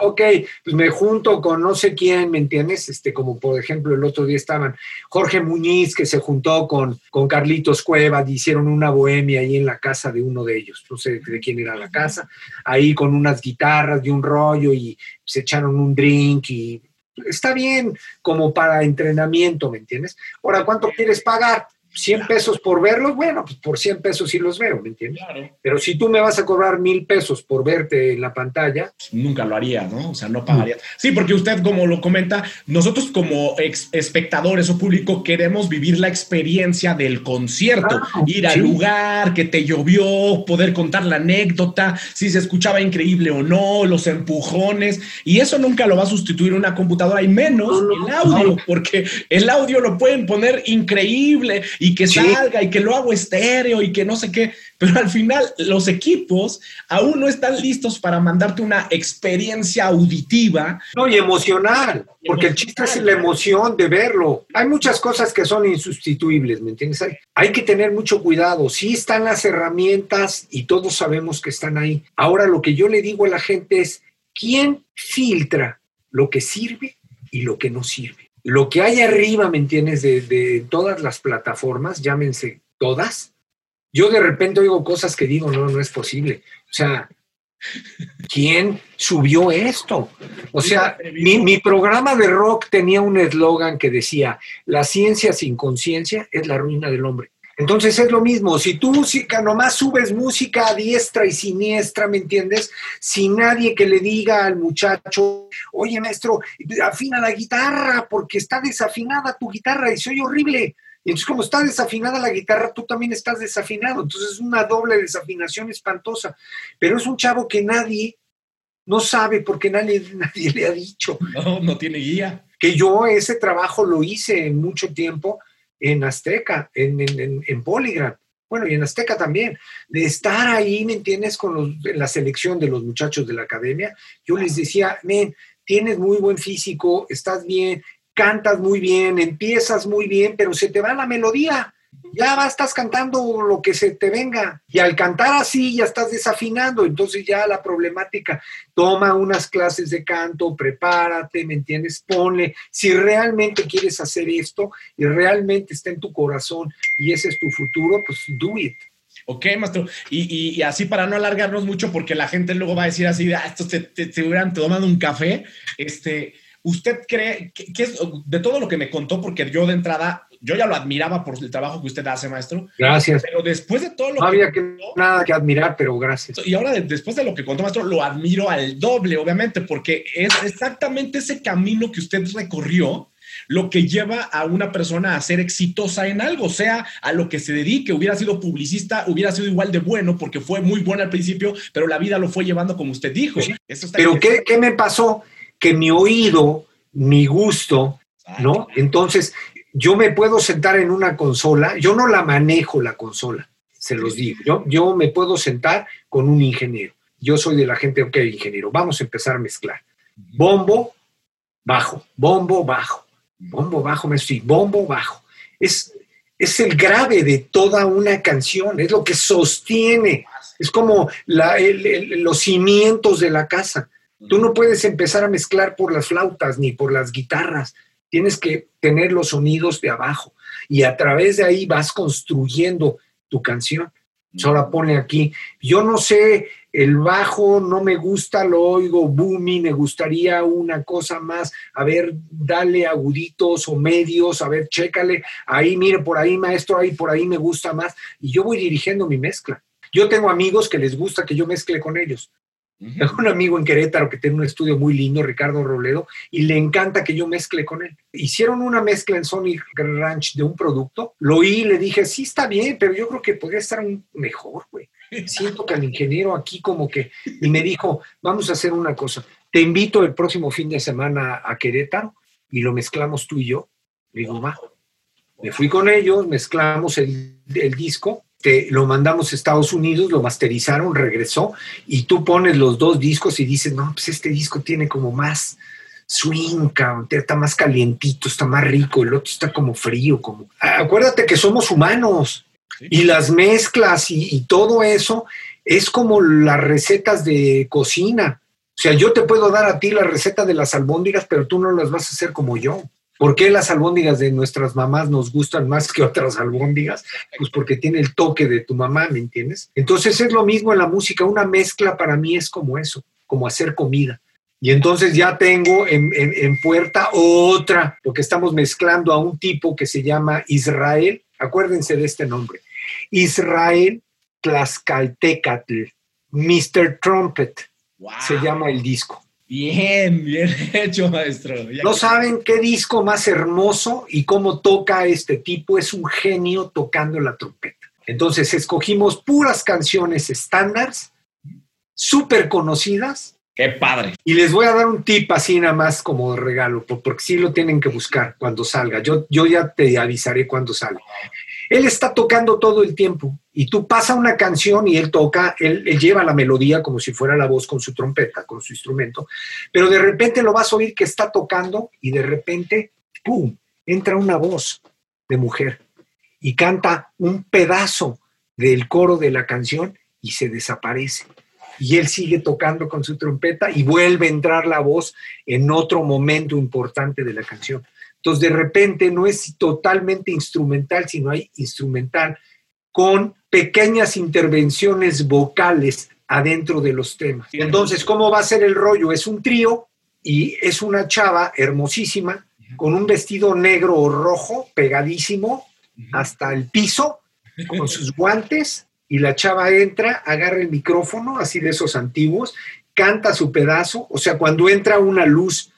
Ok, pues me junto con no sé quién, ¿me entiendes? Este, como por ejemplo el otro día estaban Jorge Muñiz, que se juntó con, con Carlitos Cueva, hicieron una bohemia ahí en la casa de uno de ellos, no sé de quién era la casa, ahí con unas guitarras y un rollo y se echaron un drink y está bien como para entrenamiento, ¿me entiendes? Ahora, ¿cuánto quieres pagar? 100 pesos por verlos, bueno, pues por 100 pesos sí los veo, ¿me entiendes? Pero si tú me vas a cobrar mil pesos por verte en la pantalla. Pues nunca lo haría, ¿no? O sea, no pagaría. Sí, porque usted, como lo comenta, nosotros como espectadores o público queremos vivir la experiencia del concierto, ir al lugar, que te llovió, poder contar la anécdota, si se escuchaba increíble o no, los empujones, y eso nunca lo va a sustituir una computadora, y menos el audio, porque el audio lo pueden poner increíble y que salga y que lo hago estéreo y que no sé qué, pero al final los equipos aún no están listos para mandarte una experiencia auditiva. No, y emocional, porque el chiste es la emoción de verlo. Hay muchas cosas que son insustituibles, ¿me entiendes? Hay, hay que tener mucho cuidado. Sí están las herramientas y todos sabemos que están ahí. Ahora lo que yo le digo a la gente es, ¿quién filtra lo que sirve y lo que no sirve? Lo que hay arriba, ¿me entiendes? De, todas las plataformas, llámense todas, yo de repente oigo cosas que digo, no, no es posible. O sea, ¿quién subió esto? O sea, mi, mi programa de rock tenía un eslogan que decía, la ciencia sin conciencia es la ruina del hombre. Entonces es lo mismo, si tú música nomás subes música a diestra y siniestra, ¿me entiendes? Sin nadie que le diga al muchacho, oye maestro, afina la guitarra porque está desafinada tu guitarra y soy horrible. Y entonces como está desafinada la guitarra, tú también estás desafinado. Entonces es una doble desafinación espantosa. Pero es un chavo que nadie no sabe porque nadie, nadie le ha dicho. No, no tiene guía. Que yo ese trabajo lo hice en mucho tiempo en Azteca, en, en, en bueno, y en Azteca también, de estar ahí, ¿me entiendes?, con la selección de los muchachos de la academia, yo les decía, men, tienes muy buen físico, estás bien, cantas muy bien, empiezas muy bien, pero se te va la melodía ya va, estás cantando lo que se te venga. Y al cantar así ya estás desafinando. Entonces ya la problemática, toma unas clases de canto, prepárate, ¿me entiendes? Ponle, si realmente quieres hacer esto y realmente está en tu corazón y ese es tu futuro, pues do it. Ok, maestro. Y, así para no alargarnos mucho, porque la gente luego va a decir así, ah, esto te, te, hubieran tomado un café. Este, ¿Usted cree que, es de todo lo que me contó? Porque yo de entrada yo ya lo admiraba por el trabajo que usted hace, maestro. Gracias. Pero después de todo lo no había que, nada que admirar, pero gracias. Y ahora, después de lo que contó, maestro, lo admiro al doble, obviamente, porque es exactamente ese camino que usted recorrió lo que lleva a una persona a ser exitosa en algo, sea a lo que se dedique, hubiera sido publicista, hubiera sido igual de bueno, porque fue muy bueno al principio, pero la vida lo fue llevando como usted dijo. pero ¿qué, ¿qué me pasó? que mi oído, mi gusto, ¿no? Entonces, yo me puedo sentar en una consola, yo no la manejo la consola, se los digo, yo, yo me puedo sentar con un ingeniero. Yo soy de la gente, ok, ingeniero, vamos a empezar a mezclar. Bombo, bajo, bombo, bajo, bombo, bajo, me estoy, bombo, bajo. Es, es el grave de toda una canción, es lo que sostiene, es como los cimientos de la casa. Tú no puedes empezar a mezclar por las flautas ni por las guitarras, tienes que tener los sonidos de abajo y a través de ahí vas construyendo tu canción. Ahora pone aquí, yo no sé, el bajo no me gusta, lo oigo booming, me gustaría una cosa más, a ver, dale aguditos o medios, a ver, chécale, ahí, mire, por ahí, maestro, ahí, por ahí me gusta más, y yo voy dirigiendo mi mezcla. Yo tengo amigos que les gusta que yo mezcle con ellos. Tengo un amigo en Querétaro que tiene un estudio muy lindo, Ricardo Robledo, y le encanta que yo mezcle con él. Hicieron una mezcla en Sony Ranch de un producto, lo oí y le dije, sí está bien, pero yo creo que podría estar un- mejor, güey. Siento que el ingeniero aquí como que, y me dijo, vamos a hacer una cosa, te invito el próximo fin de semana a Querétaro y lo mezclamos tú y yo. Le digo, va. Me fui con ellos, mezclamos el, el disco, te, lo mandamos a Estados Unidos, lo masterizaron, regresó, y tú pones los dos discos y dices, no, pues este disco tiene como más swing, cabrón, está más calientito, está más rico, el otro está como frío, como... Acuérdate que somos humanos y las mezclas y, y todo eso es como las recetas de cocina. O sea, yo te puedo dar a ti la receta de las albóndigas, pero tú no las vas a hacer como yo. ¿Por qué las albóndigas de nuestras mamás nos gustan más que otras albóndigas? Pues porque tiene el toque de tu mamá, ¿me entiendes? Entonces es lo mismo en la música, una mezcla para mí es como eso, como hacer comida. Y entonces ya tengo en, en- en puerta otra, porque estamos mezclando a un tipo que se llama Israel, acuérdense de este nombre, Israel Tlaxcaltecatl, Mr. Trumpet, Wow. se llama el disco. Bien, bien hecho, maestro. Ya- No saben qué disco más hermoso y cómo toca este tipo. Es un genio tocando la trompeta. Entonces escogimos puras canciones estándares, súper conocidas. Qué padre. Y les voy a dar un tip así nada más como regalo, por- porque sí lo tienen que buscar cuando salga. Yo, yo ya te avisaré cuando salga. Él está tocando todo el tiempo y tú pasa una canción y él toca, él, él lleva la melodía como si fuera la voz con su trompeta, con su instrumento, pero de repente lo vas a oír que está tocando y de repente, ¡pum!, entra una voz de mujer y canta un pedazo del coro de la canción y se desaparece. Y él sigue tocando con su trompeta y vuelve a entrar la voz en otro momento importante de la canción. Entonces, de repente no es totalmente instrumental, sino hay instrumental con pequeñas intervenciones vocales adentro de los temas. Entonces, ¿cómo va a ser el rollo? Es un trío y es una chava hermosísima con un vestido negro o rojo pegadísimo hasta el piso, con sus guantes, y la chava entra, agarra el micrófono, así de esos antiguos, canta su pedazo, o sea, cuando entra una luz,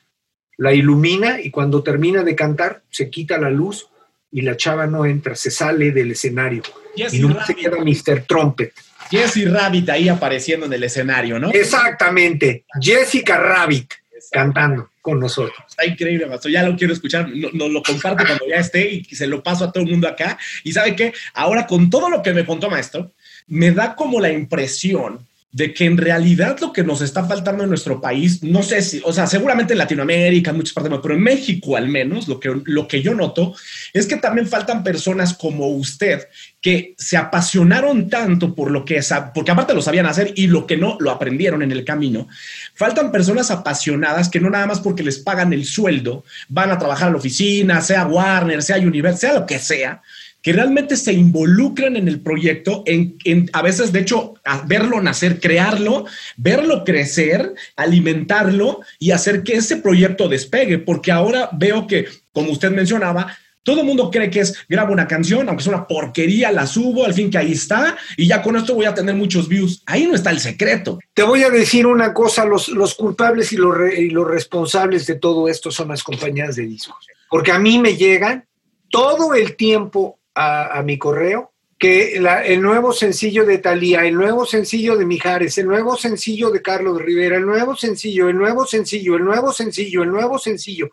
la ilumina y cuando termina de cantar, se quita la luz y la chava no entra, se sale del escenario. Jesse Y no se queda Mr. Trumpet. Jesse Rabbit ahí apareciendo en el escenario, ¿no? Exactamente, Jessica Rabbit cantando con nosotros. Está increíble, maestro. Ya lo quiero escuchar. No- Nos lo comparto cuando ya esté y se lo paso a todo el mundo acá. Y sabe qué? Ahora, con todo lo que me contó, maestro, me da como la impresión de que en realidad lo que nos está faltando en nuestro país, no sé si, o sea, seguramente en Latinoamérica, en muchas partes, pero en México al menos, lo que, lo que yo noto es que también faltan personas como usted que se apasionaron tanto por lo que, porque aparte lo sabían hacer y lo que no, lo aprendieron en el camino. Faltan personas apasionadas que no nada más porque les pagan el sueldo, van a trabajar a la oficina, sea Warner, sea Universal, sea lo que sea, que realmente se involucran en el proyecto, en, a veces, de hecho, verlo nacer, crearlo, verlo crecer, alimentarlo y hacer que ese proyecto despegue, porque ahora veo que, como usted mencionaba, todo el mundo cree que es grabo una canción, aunque es una porquería, la subo, al fin que ahí está, y ya con esto voy a tener muchos views. Ahí no está el secreto. Te voy a decir una cosa, los, culpables y los, y los responsables de todo esto son las compañías de discos. Porque a mí me llegan todo el tiempo a, mi correo que la- el nuevo sencillo de Thalía, el nuevo sencillo de Mijares, el nuevo sencillo de Carlos Rivera, el nuevo sencillo, el nuevo sencillo, el nuevo sencillo, el nuevo sencillo.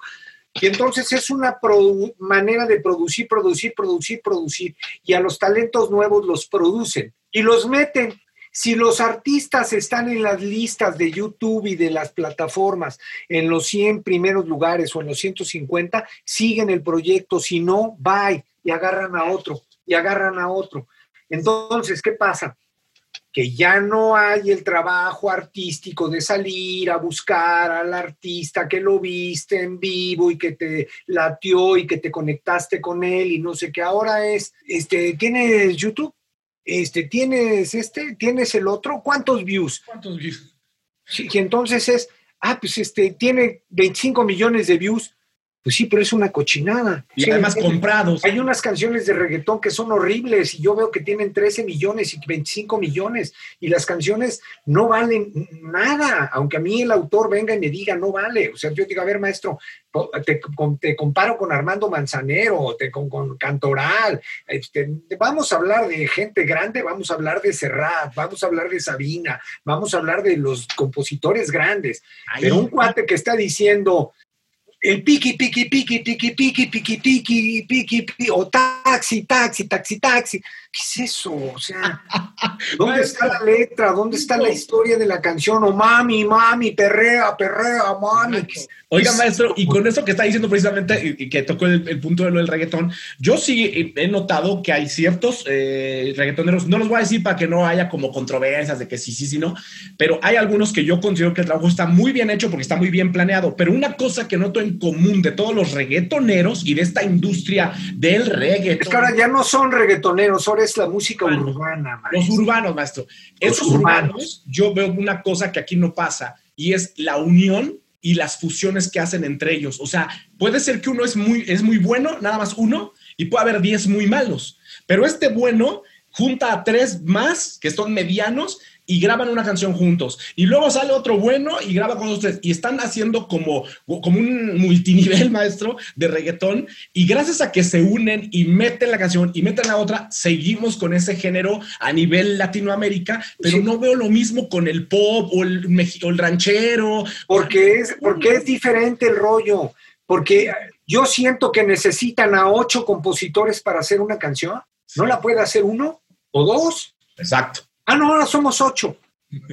Y entonces es una manera de producir, producir, producir, producir. Y a los talentos nuevos los producen y los meten. Si los artistas están en las listas de YouTube y de las plataformas en los 100 primeros lugares o en los 150, siguen el proyecto. Si no, bye y agarran a otro y agarran a otro. Entonces, ¿qué pasa? Que ya no hay el trabajo artístico de salir a buscar al artista que lo viste en vivo y que te latió y que te conectaste con él y no sé qué. Ahora es, este, ¿tienes YouTube? Este, ¿tienes este? ¿Tienes el otro? ¿Cuántos views? ¿Cuántos views? Sí, y entonces es, ah, pues este, tiene 25 millones de views. Pues sí, pero es una cochinada. Y Sí, además comprados. Hay unas canciones de reggaetón que son horribles y yo veo que tienen 13 millones y 25 millones y las canciones no valen nada, aunque a mí el autor venga y me diga no vale. O sea, yo digo, a ver, maestro, te comparo con Armando Manzanero, te, con, con Cantoral, este, vamos a hablar de gente grande, vamos a hablar de Serrat, vamos a hablar de Sabina, vamos a hablar de los compositores grandes. Ahí. Pero un cuate que está diciendo el piqui, piqui, piqui, piqui, piqui, piqui, piqui, piqui, piqui, o taxi, taxi, taxi, taxi. ¿Qué es eso? O sea, ¿dónde está la letra? ¿Dónde está la historia de la canción? O mami, mami, perrea, perrea, mami. Oiga, Es- maestro, y con eso que está diciendo precisamente, y, que tocó el, el punto de lo del reggaetón, yo sí he notado que hay ciertos eh, reggaetoneros, no los voy a decir para que no haya como controversias de que sí, sí, sí, no, pero hay algunos que yo considero que el trabajo está muy bien hecho porque está muy bien planeado, pero una cosa que noto en común de todos los reggaetoneros y de esta industria del Es que reggaetón, ahora ya no son reggaetoneros, ahora es la música urbana, los urbanos, maestro, esos urbanos. urbanos, yo veo una cosa que aquí no pasa y es la unión y las fusiones que hacen entre ellos. O sea, puede ser que uno es muy, es muy bueno, nada más uno, y puede haber 10 muy malos. Pero este bueno junta a tres más que son medianos y graban una canción juntos. Y luego sale otro bueno y graba con tres. Y están haciendo como, como un multinivel, maestro, de reggaetón. Y gracias a que se unen y meten la canción y meten la otra, seguimos con ese género a nivel Latinoamérica, pero Sí. no veo lo mismo con el pop o el, o el ranchero. Porque es, porque es diferente el rollo. Porque yo siento que necesitan a ocho compositores para hacer una canción. ¿No la puede hacer uno o dos? Exacto. Ah, no, ahora somos ocho.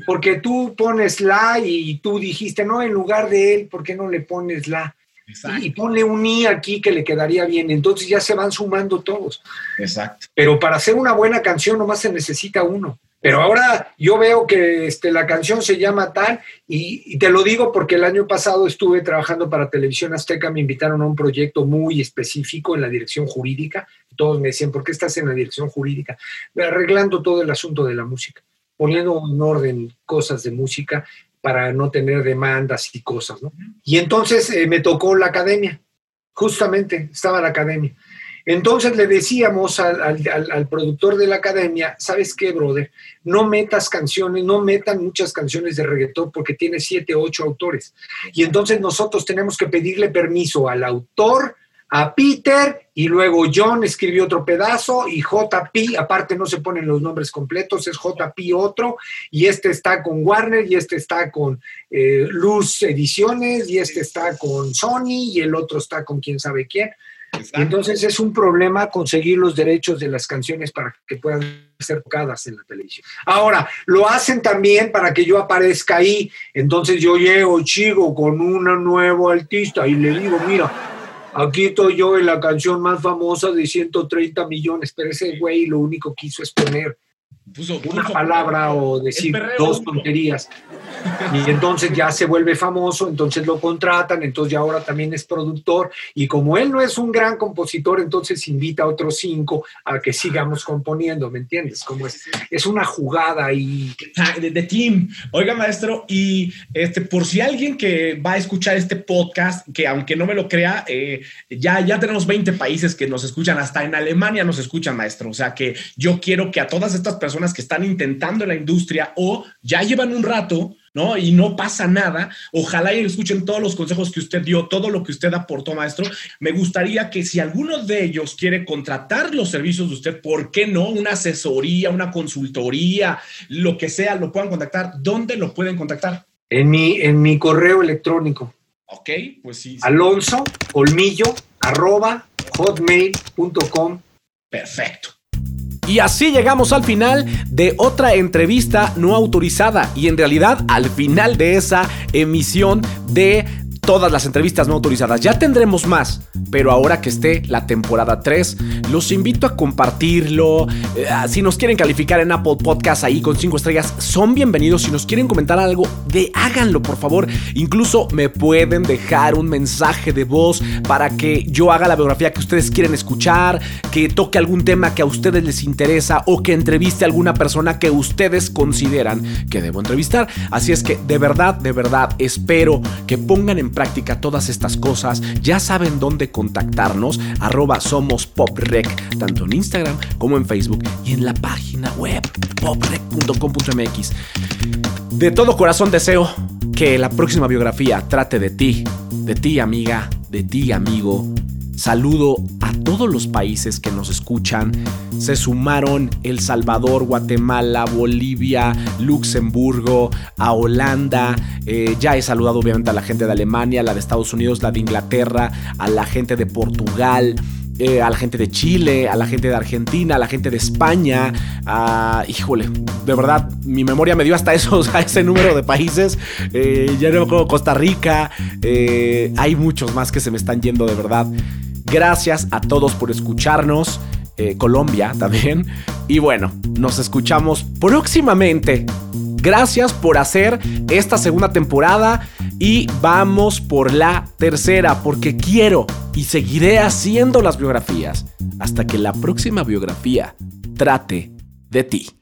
Porque tú pones la y tú dijiste, no, en lugar de él, ¿por qué no le pones la? Exacto. Y ponle un i aquí que le quedaría bien. Entonces ya se van sumando todos. Exacto. Pero para hacer una buena canción nomás se necesita uno. Pero ahora yo veo que este, la canción se llama tal y, te lo digo porque el año pasado estuve trabajando para Televisión Azteca, me invitaron a un proyecto muy específico en la dirección jurídica. Todos me decían, ¿por qué estás en la dirección jurídica? Arreglando todo el asunto de la música, poniendo en orden cosas de música para no tener demandas y cosas, ¿no? Y entonces eh, me tocó la academia, justamente estaba la academia. Entonces le decíamos al, productor de la academia, ¿sabes qué, brother? No metas canciones, no metan muchas canciones de reggaetón porque tiene siete, ocho autores. Y entonces nosotros tenemos que pedirle permiso al autor, a Peter, y luego John escribió otro pedazo, y JP, aparte no se ponen los nombres completos, es JP otro, y este está con Warner, y este está con eh, Luz Ediciones, y este está con Sony, y el otro está con quién sabe quién. Entonces es un problema conseguir los derechos de las canciones para que puedan ser tocadas en la televisión. Ahora, lo hacen también para que yo aparezca ahí. Entonces yo llego, chico, con un nuevo artista y le digo, mira, aquí estoy yo en la canción más famosa de 130 millones, pero ese güey lo único que hizo es poner Puso- una palabra o decir dos tonterías. Y entonces ya se vuelve famoso, entonces lo contratan, entonces ya ahora también es productor. Y como él no es un gran compositor, entonces invita a otros cinco a que sigamos componiendo, ¿me entiendes? Como es, es una jugada y Ah, de, de team. Oiga, maestro, y este, por si alguien que va a escuchar este podcast, que aunque no me lo crea, eh, ya, ya tenemos 20 países que nos escuchan, hasta en Alemania nos escuchan, maestro. O sea que yo quiero que a todas estas personas que están intentando en la industria o ya llevan un rato, ¿no? Y no pasa nada. Ojalá y escuchen todos los consejos que usted dio, todo lo que usted aportó, maestro. Me gustaría que si alguno de ellos quiere contratar los servicios de usted, ¿por qué no? Una asesoría, una consultoría, lo que sea, lo puedan contactar. ¿Dónde lo pueden contactar? En mi, en mi correo electrónico. Ok, pues sí. sí. Alonso Colmillo arroba hotmail.com. Perfecto. Y así llegamos al final de otra entrevista no autorizada y en realidad al final de esa emisión de todas las entrevistas no autorizadas. Ya tendremos más, pero ahora que esté la temporada 3, los invito a compartirlo. Eh, si nos quieren calificar en Apple Podcast ahí con 5 estrellas, son bienvenidos. Si nos quieren comentar algo, de háganlo, por favor. Incluso me pueden dejar un mensaje de voz para que yo haga la biografía que ustedes quieren escuchar, que toque algún tema que a ustedes les interesa o que entreviste a alguna persona que ustedes consideran que debo entrevistar. Así es que de verdad, de verdad, espero que pongan en práctica todas estas cosas. Ya saben dónde contactarnos, arroba somos poprec, tanto en Instagram como en Facebook y en la página web poprec.com.mx. De todo corazón deseo que la próxima biografía trate de ti, de ti amiga, de ti amigo. Saludo a todos los países que nos escuchan. Se sumaron El Salvador, Guatemala, Bolivia, Luxemburgo, a Holanda. Eh, ya he saludado obviamente a la gente de Alemania, la de Estados Unidos, la de Inglaterra, a la gente de Portugal. Eh, a la gente de Chile, a la gente de Argentina, a la gente de España, a, híjole, de verdad, mi memoria me dio hasta ese número de países, eh, ya no me acuerdo, Costa Rica, hay muchos más que se me están yendo de verdad. Gracias a todos por escucharnos, eh, Colombia también, y bueno, nos escuchamos próximamente. Gracias por hacer esta segunda temporada y vamos por la tercera porque quiero y seguiré haciendo las biografías hasta que la próxima biografía trate de ti.